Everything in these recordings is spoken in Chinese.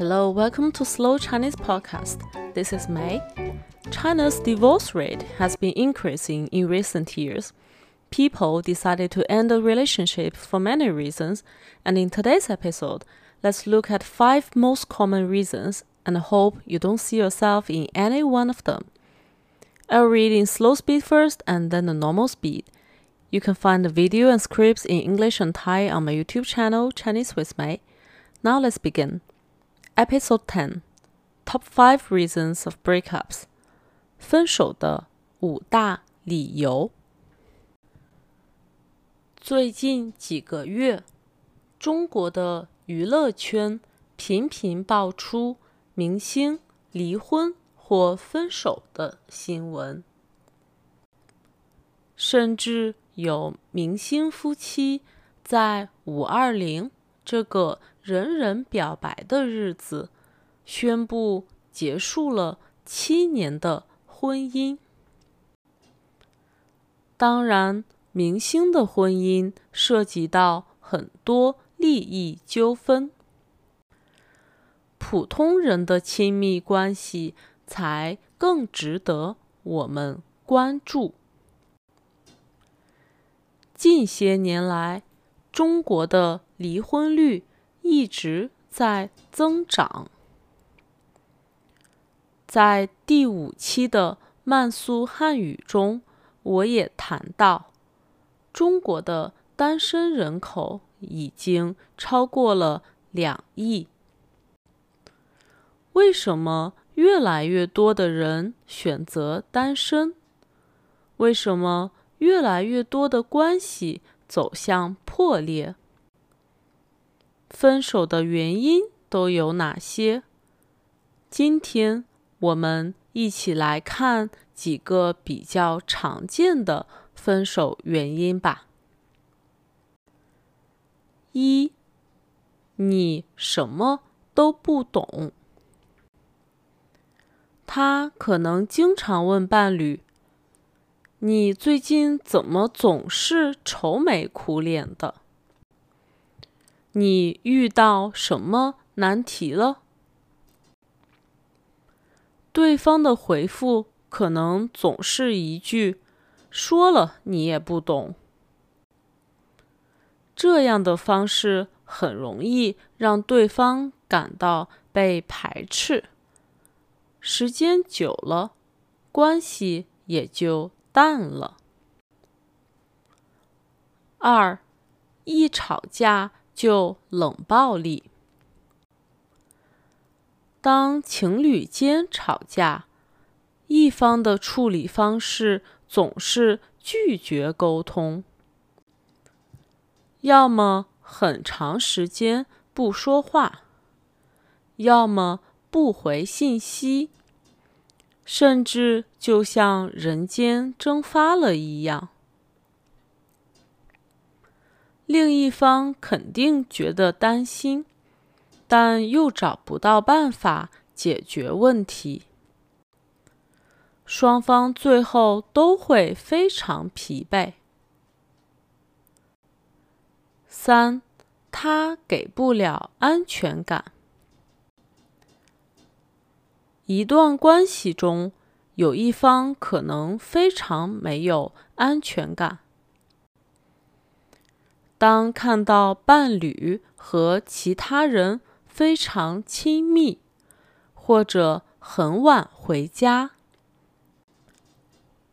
Hello, welcome to Slow Chinese Podcast. This is May. China's divorce rate has been increasing in recent years. People decided to end a relationship for many reasons, and in today's episode, let's look at five most common reasons and hope you don't see yourself in any one of them. I'll read in slow speed first and then the normal speed. You can find the video and scripts in English and Thai on my YouTube channel, Chinese with May. Now let's begin. Episode 10 Top 5 Reasons of Breakups 分手的五大理由。最近几个月，中国的娱乐圈频频爆出明星离婚或分手的新闻，甚至有明星夫妻在五二零这个人人表白的日子，宣布结束了七年的婚姻。当然，明星的婚姻涉及到很多利益纠纷，普通人的亲密关系才更值得我们关注。近些年来，中国的离婚率一直在增长。在第五期的慢速汉语中，我也谈到，中国的单身人口已经超过了两亿。为什么越来越多的人选择单身？为什么？越来越多的关系走向破裂，分手的原因都有哪些？今天我们一起来看几个比较常见的分手原因吧。一，你什么都不懂。他可能经常问伴侣。你最近怎么总是愁眉苦脸的？你遇到什么难题了？对方的回复可能总是一句“说了你也不懂”。这样的方式很容易让对方感到被排斥，时间久了，关系也就。淡了。二，一吵架就冷暴力。当情侣间吵架，一方的处理方式总是拒绝沟通，要么很长时间不说话，要么不回信息。甚至就像人间蒸发了一样，另一方肯定觉得担心，但又找不到办法解决问题，双方最后都会非常疲惫。三，他给不了安全感。一段关系中，有一方可能非常没有安全感。当看到伴侣和其他人非常亲密，或者很晚回家，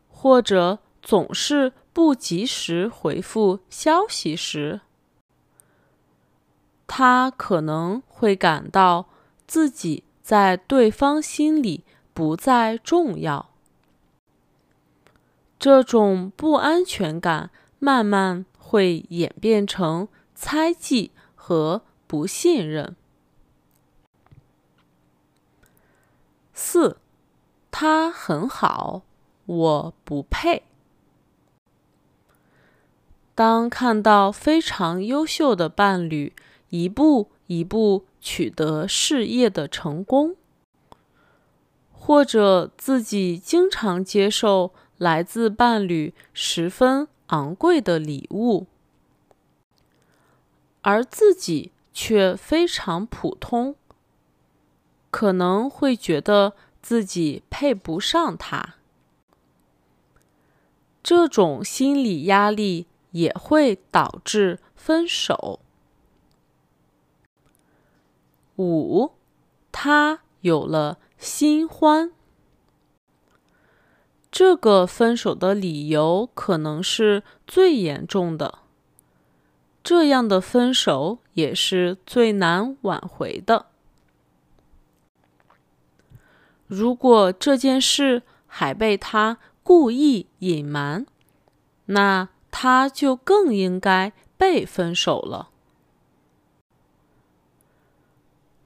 或者总是不及时回复消息时，他可能会感到自己。在对方心里不再重要，这种不安全感慢慢会演变成猜忌和不信任。四，他很好，我不配。当看到非常优秀的伴侣一步一步。取得事业的成功，或者自己经常接受来自伴侣十分昂贵的礼物，而自己却非常普通，可能会觉得自己配不上他。这种心理压力也会导致分手。五，他有了新欢。这个分手的理由可能是最严重的，这样的分手也是最难挽回的。如果这件事还被他故意隐瞒，那他就更应该被分手了。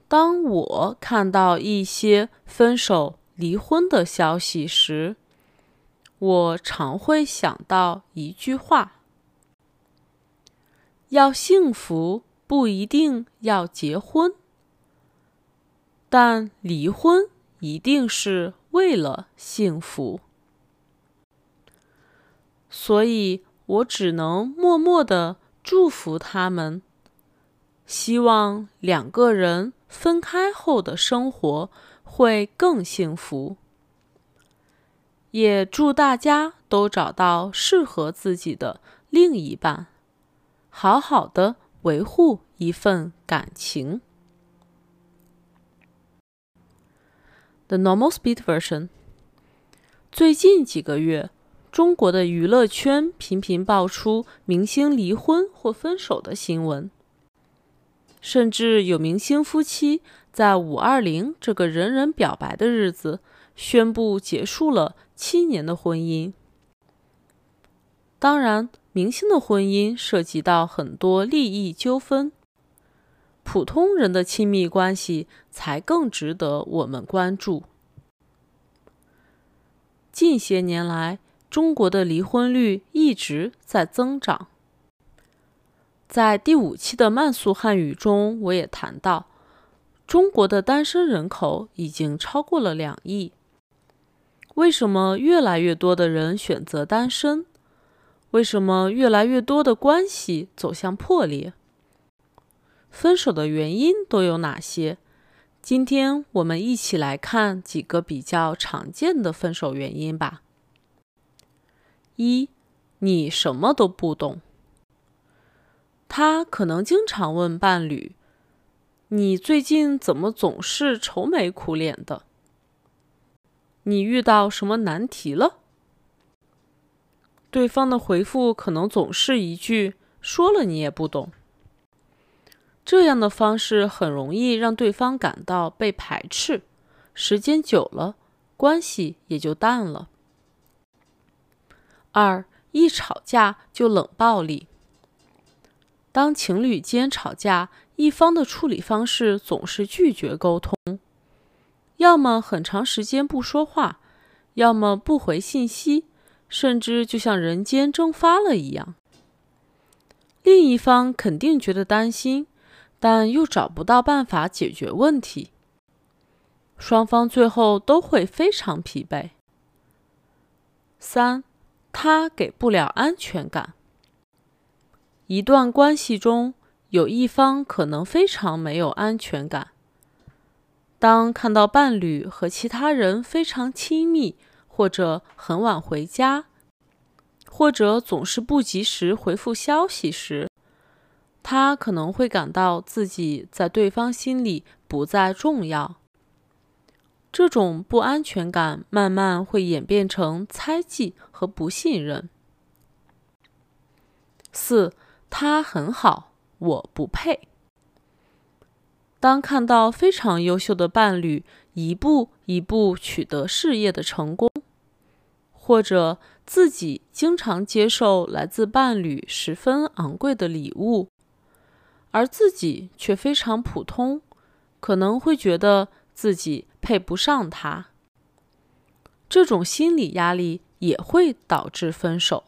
当我看到一些分手、离婚的消息时，我常会想到一句话：要幸福不一定要结婚，但离婚一定是为了幸福。所以我只能默默的祝福他们，希望两个人分开后的生活会更幸福。也祝大家都找到适合自己的另一半，好好的维护一份感情。The normal speed version。最近几个月，中国的娱乐圈频频爆出明星离婚或分手的新闻，甚至有明星夫妻在五二零这个人人表白的日子。宣布结束了七年的婚姻。当然，明星的婚姻涉及到很多利益纠纷，普通人的亲密关系才更值得我们关注。近些年来，中国的离婚率一直在增长。在第五期的慢速汉语中，我也谈到，中国的单身人口已经超过了两亿。为什么越来越多的人选择单身？为什么越来越多的关系走向破裂？分手的原因都有哪些？今天我们一起来看几个比较常见的分手原因吧。一，你什么都不懂。他可能经常问伴侣：“你最近怎么总是愁眉苦脸的？”你遇到什么难题了？对方的回复可能总是一句“说了你也不懂”。这样的方式很容易让对方感到被排斥，时间久了，关系也就淡了。二，一吵架就冷暴力。当情侣间吵架，一方的处理方式总是拒绝沟通。要么很长时间不说话，要么不回信息，甚至就像人间蒸发了一样。另一方肯定觉得担心，但又找不到办法解决问题。双方最后都会非常疲惫。三，他给不了安全感。一段关系中有一方可能非常没有安全感。当看到伴侣和其他人非常亲密，或者很晚回家，或者总是不及时回复消息时，他可能会感到自己在对方心里不再重要。这种不安全感慢慢会演变成猜忌和不信任。四，他很好，我不配。当看到非常优秀的伴侣一步一步取得事业的成功，或者自己经常接受来自伴侣十分昂贵的礼物，而自己却非常普通，可能会觉得自己配不上他。这种心理压力也会导致分手。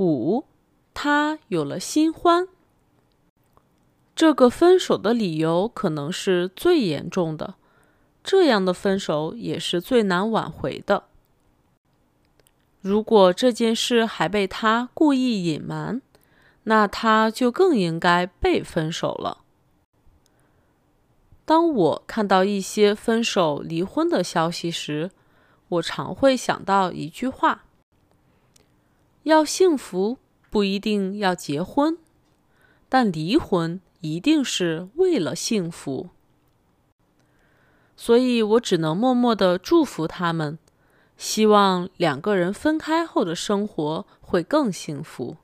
五，他有了新欢。这个分手的理由可能是最严重的，这样的分手也是最难挽回的。如果这件事还被他故意隐瞒，那他就更应该被分手了。当我看到一些分手、离婚的消息时，我常会想到一句话：要幸福不一定要结婚，但离婚一定是为了幸福。所以我只能默默的祝福他们，希望两个人分开后的生活会更幸福。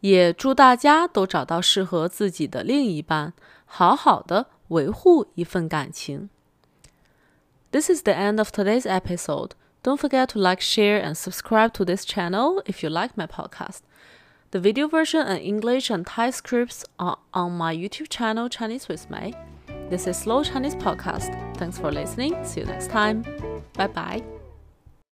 也祝大家都找到适合自己的另一半，好好的维护一份感情。This is the end of today's episode. Don't forget to like, share, and subscribe to this channel if you like my podcast. The video version and English and Thai scripts are on my YouTube channel Chinese with Mei. This is Slow Chinese Podcast. Thanks for listening. See you next time. Bye bye.